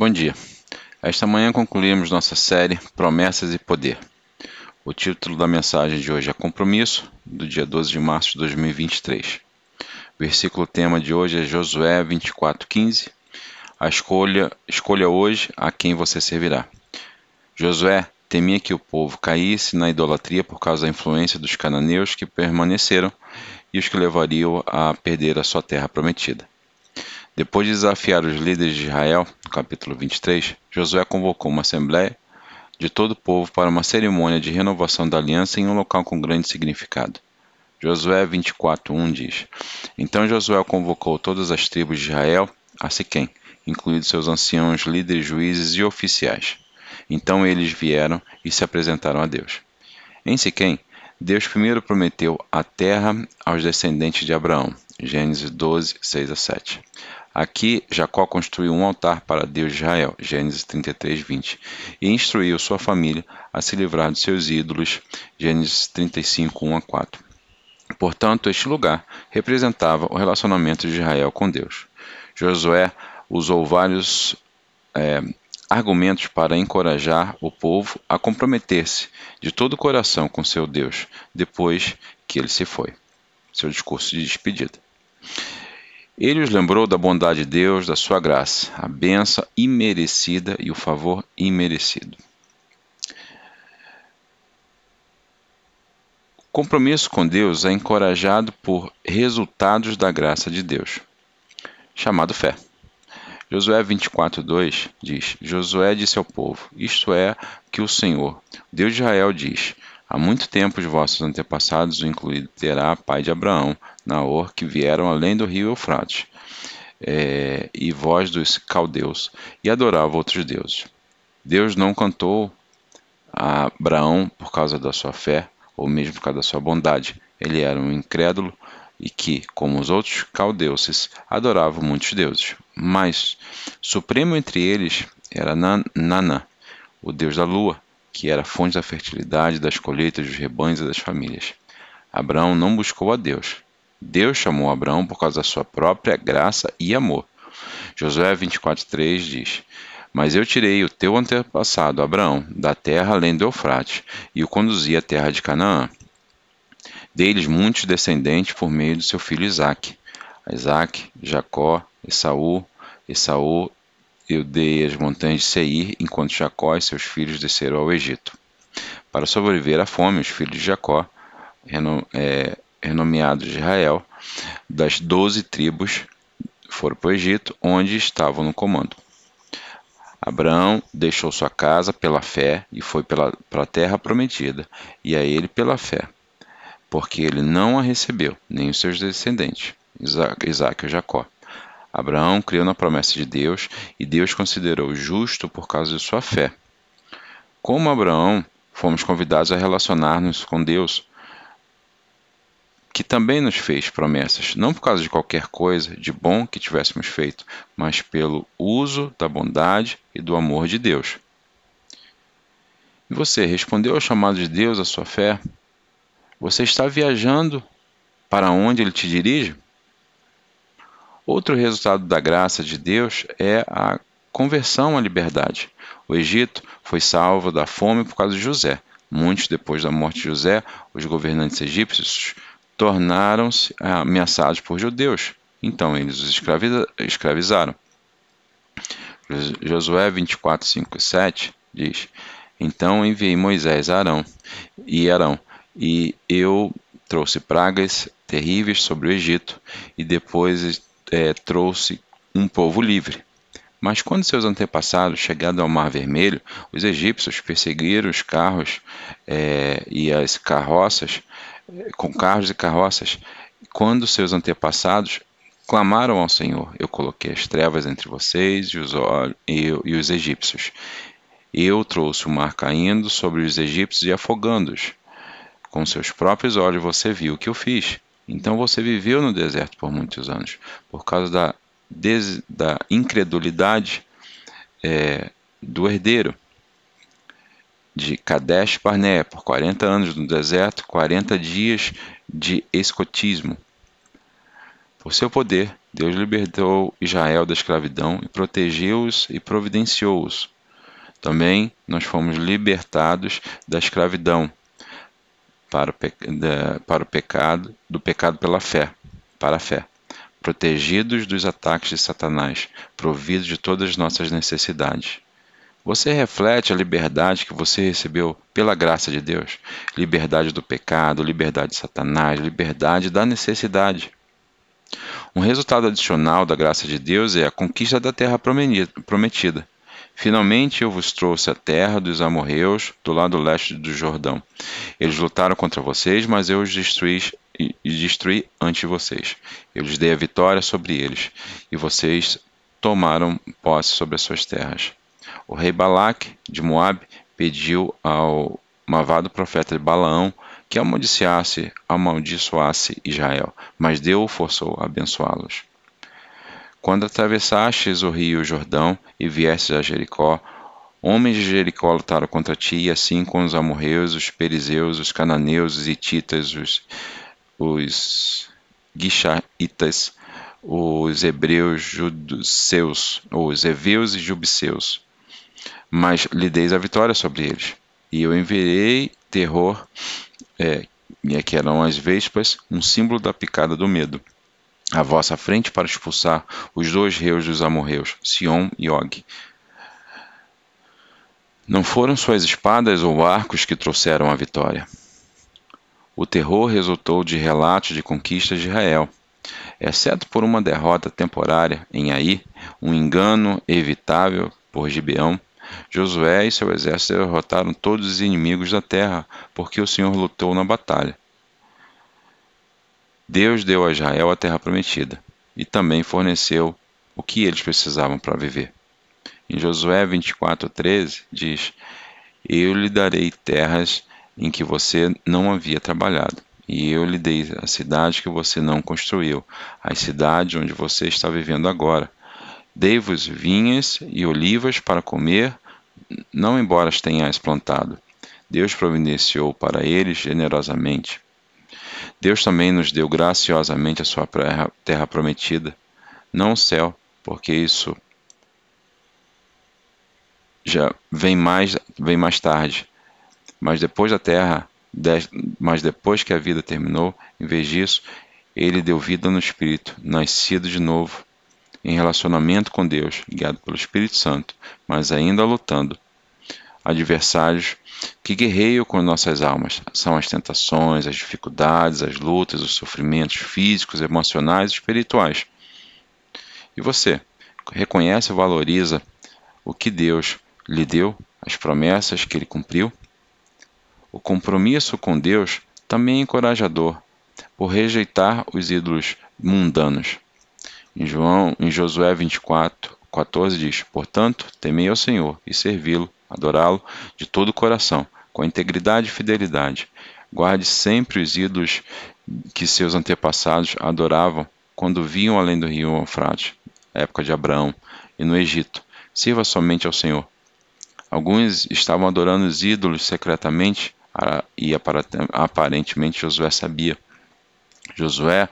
Bom dia. Esta manhã concluímos nossa série Promessas e Poder. O título da mensagem de hoje é Compromisso, do dia 12 de março de 2023. O versículo tema de hoje é Josué 24:15. A escolha, escolha hoje a quem você servirá. Josué temia que o povo caísse na idolatria por causa da influência dos cananeus que permaneceram e os que levariam a perder a sua terra prometida. Depois de desafiar os líderes de Israel, no capítulo 23, Josué convocou uma assembleia de todo o povo para uma cerimônia de renovação da aliança em um local com grande significado. Josué 24:1 diz: Então Josué convocou todas as tribos de Israel a Siquém, incluindo seus anciãos, líderes, juízes e oficiais. Então eles vieram e se apresentaram a Deus. Em Siquém, Deus primeiro prometeu a terra aos descendentes de Abraão. Gênesis 12, 6 a 7. Aqui Jacó construiu um altar para Deus de Israel, Gênesis 33, 20, e instruiu sua família a se livrar de seus ídolos, Gênesis 35, 1 a 4. Portanto, este lugar representava o relacionamento de Israel com Deus. Josué usou vários é, argumentos para encorajar o povo a comprometer-se de todo o coração com seu Deus depois que ele se foi. Seu discurso de despedida. Ele os lembrou da bondade de Deus, da sua graça, a benção imerecida e o favor imerecido. O compromisso com Deus é encorajado por resultados da graça de Deus, chamado fé. Josué 24:2 diz: Josué disse ao povo: Isto é que o Senhor, Deus de Israel, diz: Há muito tempo os vossos antepassados, incluído Terá, pai de Abraão, Naor, que vieram além do rio Eufrates, é, e vós dos caldeus, e adoravam outros deuses. Deus não cantou a Abraão por causa da sua fé, ou mesmo por causa da sua bondade. Ele era um incrédulo e que, como os outros caldeuses, adoravam muitos deuses. Mas, supremo entre eles era Nana, o deus da lua, que era fonte da fertilidade, das colheitas, dos rebanhos e das famílias. Abraão não buscou a Deus. Deus chamou Abraão por causa da sua própria graça e amor. Josué 24,3 diz: Mas eu tirei o teu antepassado Abraão da terra além do Eufrates e o conduzi à terra de Canaã. Deles muitos descendentes por meio do seu filho Isaque. Isaac, Jacó, Esaú, Esaú eu dei as montanhas de Seir, enquanto Jacó e seus filhos desceram ao Egito. Para sobreviver à fome, os filhos de Jacó, é, renomeados de Israel, das doze tribos, foram para o Egito, onde estavam no comando. Abraão deixou sua casa pela fé e foi para a terra prometida, e a ele pela fé, porque ele não a recebeu, nem os seus descendentes, Isaac, Isaac e Jacó. Abraão criou na promessa de Deus e Deus considerou justo por causa de sua fé. Como Abraão, fomos convidados a relacionar-nos com Deus, que também nos fez promessas, não por causa de qualquer coisa de bom que tivéssemos feito, mas pelo uso da bondade e do amor de Deus. E você respondeu ao chamado de Deus à sua fé? Você está viajando para onde ele te dirige? Outro resultado da graça de Deus é a conversão à liberdade. O Egito foi salvo da fome por causa de José. Muitos depois da morte de José, os governantes egípcios tornaram-se ameaçados por judeus. Então eles os escravizaram. Josué 24, 5 e 7 diz: Então enviei Moisés a Arão e Arão, e eu trouxe pragas terríveis sobre o Egito, e depois é, trouxe um povo livre. Mas quando seus antepassados chegaram ao Mar Vermelho, os egípcios perseguiram os carros é, e as carroças, com carros e carroças. Quando seus antepassados clamaram ao Senhor, eu coloquei as trevas entre vocês e os, e os egípcios. Eu trouxe o mar caindo sobre os egípcios e afogando-os. Com seus próprios olhos você viu o que eu fiz. Então você viveu no deserto por muitos anos, por causa da, des, da incredulidade é, do herdeiro de Kadesh Barnea, por 40 anos no deserto, 40 dias de escotismo. Por seu poder, Deus libertou Israel da escravidão e protegeu-os e providenciou-os. Também nós fomos libertados da escravidão para o, pe... para o pecado, do pecado pela fé, para a fé, protegidos dos ataques de Satanás, providos de todas as nossas necessidades. Você reflete a liberdade que você recebeu pela graça de Deus? Liberdade do pecado, liberdade de Satanás, liberdade da necessidade. Um resultado adicional da graça de Deus é a conquista da terra prometida. Finalmente eu vos trouxe a terra dos amorreus do lado leste do Jordão. Eles lutaram contra vocês, mas eu os destruí e destruí ante vocês. Eu lhes dei a vitória sobre eles, e vocês tomaram posse sobre as suas terras. O rei Balaque de Moabe pediu ao malvado profeta de Balaão que amaldiçoasse, amaldiçoasse Israel, mas Deus o forçou a abençoá-los. Quando atravessastes o rio Jordão e viestes a Jericó, homens de Jericó lutaram contra ti, assim com os amorreus, os perizeus, os cananeus, os hititas, os, os guixaitas, os hebreus judeus, os heveus e jubiceus. Mas lhe deis a vitória sobre eles. E eu enviei terror é, que eram as vespas, um símbolo da picada do medo. À vossa frente para expulsar os dois reis dos amorreus, Sion e Og. Não foram suas espadas ou arcos que trouxeram a vitória. O terror resultou de relatos de conquistas de Israel, exceto por uma derrota temporária em Aí, um engano evitável por Gibeão, Josué e seu exército derrotaram todos os inimigos da terra, porque o Senhor lutou na batalha. Deus deu a Israel a terra prometida e também forneceu o que eles precisavam para viver. Em Josué 24:13 diz: Eu lhe darei terras em que você não havia trabalhado, e eu lhe dei a cidade que você não construiu, as cidades onde você está vivendo agora. Dei-vos vinhas e olivas para comer, não embora as tenhas plantado. Deus providenciou para eles generosamente. Deus também nos deu graciosamente a sua terra prometida, não o céu, porque isso já vem mais, vem mais tarde. Mas depois da terra, mas depois que a vida terminou, em vez disso, ele deu vida no Espírito, nascido de novo, em relacionamento com Deus, guiado pelo Espírito Santo, mas ainda lutando. Adversários que guerreiam com nossas almas são as tentações, as dificuldades, as lutas, os sofrimentos físicos, emocionais e espirituais. E você, reconhece e valoriza o que Deus lhe deu, as promessas que ele cumpriu? O compromisso com Deus também é encorajador, por rejeitar os ídolos mundanos. Em, João, em Josué 24, 14 diz: Portanto, temei ao Senhor e servi-lo, adorá-lo de todo o coração, com integridade e fidelidade. Guarde sempre os ídolos que seus antepassados adoravam quando viam além do rio Eufrates, época de Abraão, e no Egito. Sirva somente ao Senhor. Alguns estavam adorando os ídolos secretamente e aparentemente Josué sabia. Josué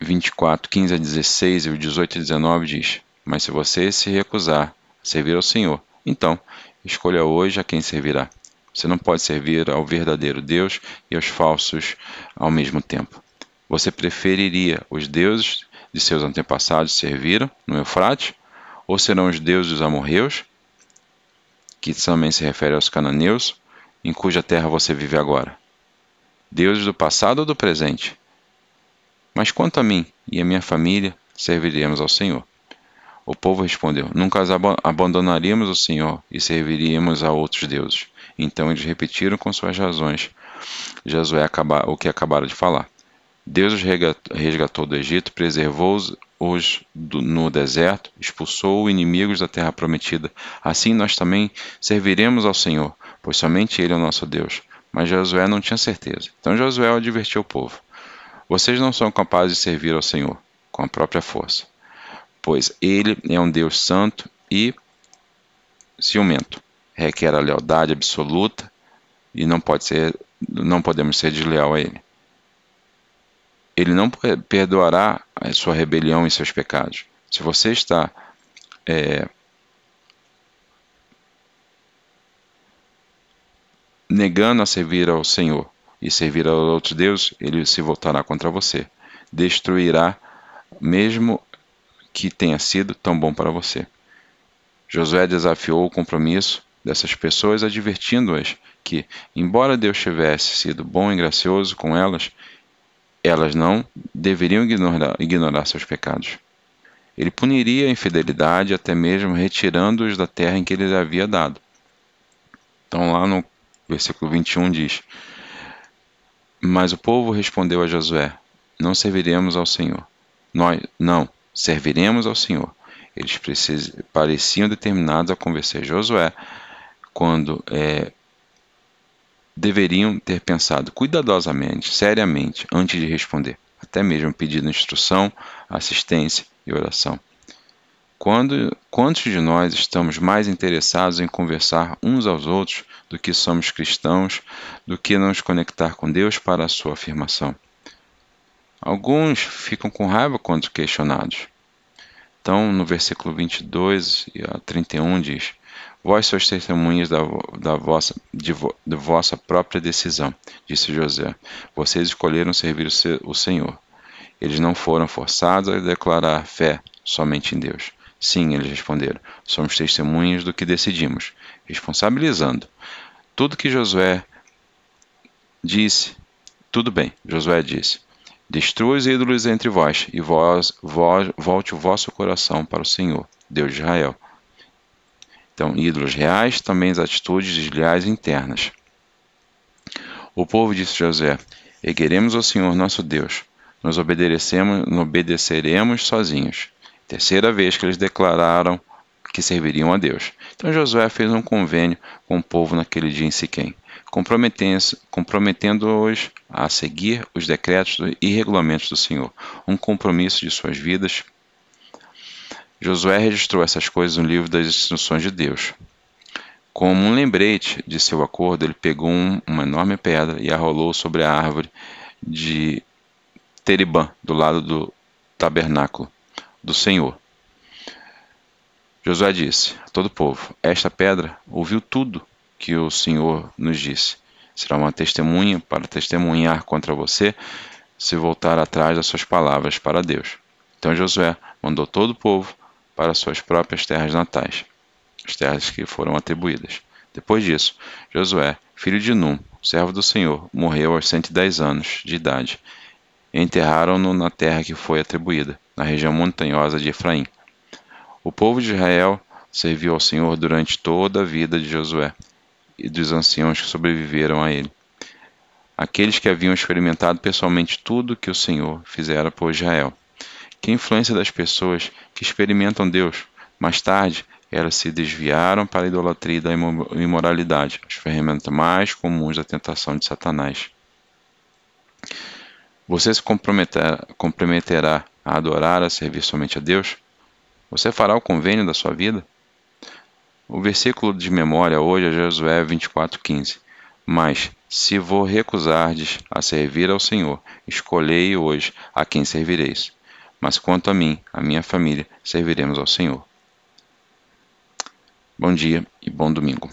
24, 15 a 16 e 18 a 19 diz: Mas se você se recusar a servir ao Senhor, então escolha hoje a quem servirá. Você não pode servir ao verdadeiro Deus e aos falsos ao mesmo tempo. Você preferiria os deuses de seus antepassados serviram no Eufrate? Ou serão os deuses dos amorreus, que também se refere aos cananeus, em cuja terra você vive agora? Deuses do passado ou do presente? Mas quanto a mim e a minha família, serviremos ao Senhor. O povo respondeu: Nunca abandonaríamos o Senhor e serviríamos a outros deuses. Então eles repetiram com suas razões Josué o que acabaram de falar. Deus os resgatou do Egito, preservou-os no deserto, expulsou os inimigos da terra prometida. Assim nós também serviremos ao Senhor, pois somente Ele é o nosso Deus. Mas Josué não tinha certeza. Então Josué advertiu o povo: Vocês não são capazes de servir ao Senhor com a própria força, pois Ele é um Deus santo e ciumento. Requer a lealdade absoluta e não pode ser, não podemos ser desleal a Ele. Ele não perdoará a sua rebelião e seus pecados. Se você está é, negando a servir ao Senhor e servir a outros deuses, ele se voltará contra você. Destruirá, mesmo que tenha sido tão bom para você. Josué desafiou o compromisso dessas pessoas, advertindo-as que, embora Deus tivesse sido bom e gracioso com elas, elas não deveriam ignorar, ignorar seus pecados. Ele puniria a infidelidade até mesmo retirando-os da terra em que ele havia dado. Então, lá no versículo 21 diz: Mas o povo respondeu a Josué: Não serviremos ao Senhor. Nós, não, serviremos ao Senhor. Eles pareciam determinados a convencer Josué quando é, deveriam ter pensado cuidadosamente, seriamente, antes de responder, até mesmo pedindo instrução, assistência e oração. Quando, quantos de nós estamos mais interessados em conversar uns aos outros do que somos cristãos, do que nos conectar com Deus para a sua afirmação? Alguns ficam com raiva quando questionados. Então, no versículo 22 a 31 diz: Vós sois testemunhas da, da, vossa, de, de vossa própria decisão, disse José. Vocês escolheram servir o, o Senhor. Eles não foram forçados a declarar fé somente em Deus. Sim, eles responderam. Somos testemunhas do que decidimos, responsabilizando. Tudo que Josué disse, tudo bem, Josué disse. Destrua os ídolos entre vós, e vós, vós, volte o vosso coração para o Senhor, Deus de Israel. Então, ídolos reais, também as atitudes desleais internas. O povo disse a José: Ergueremos ao Senhor nosso Deus, nos obedeceremos, nos obedeceremos sozinhos. Terceira vez que eles declararam que serviriam a Deus. Então Josué fez um convênio com o povo naquele dia em Siquém, comprometendo-os a seguir os decretos e regulamentos do Senhor, um compromisso de suas vidas Josué registrou essas coisas no livro das instruções de Deus. Como um lembrete de seu acordo, ele pegou um, uma enorme pedra e a rolou sobre a árvore de Teribã, do lado do tabernáculo do Senhor. Josué disse a todo o povo: Esta pedra ouviu tudo que o Senhor nos disse. Será uma testemunha para testemunhar contra você se voltar atrás das suas palavras para Deus. Então Josué mandou todo o povo para suas próprias terras natais, as terras que foram atribuídas. Depois disso, Josué, filho de Num, servo do Senhor, morreu aos 110 anos de idade. Enterraram-no na terra que foi atribuída, na região montanhosa de Efraim. O povo de Israel serviu ao Senhor durante toda a vida de Josué e dos anciãos que sobreviveram a ele. Aqueles que haviam experimentado pessoalmente tudo que o Senhor fizera por Israel que a influência das pessoas que experimentam Deus, mais tarde, elas se desviaram para a idolatria e da imoralidade, as ferramentas mais comuns da tentação de Satanás. Você se comprometerá a adorar, a servir somente a Deus? Você fará o convênio da sua vida? O versículo de memória hoje é Josué 24,15. Mas, se vos recusardes a servir ao Senhor, escolhei hoje a quem servireis mas quanto a mim, a minha família, serviremos ao Senhor. Bom dia e bom domingo.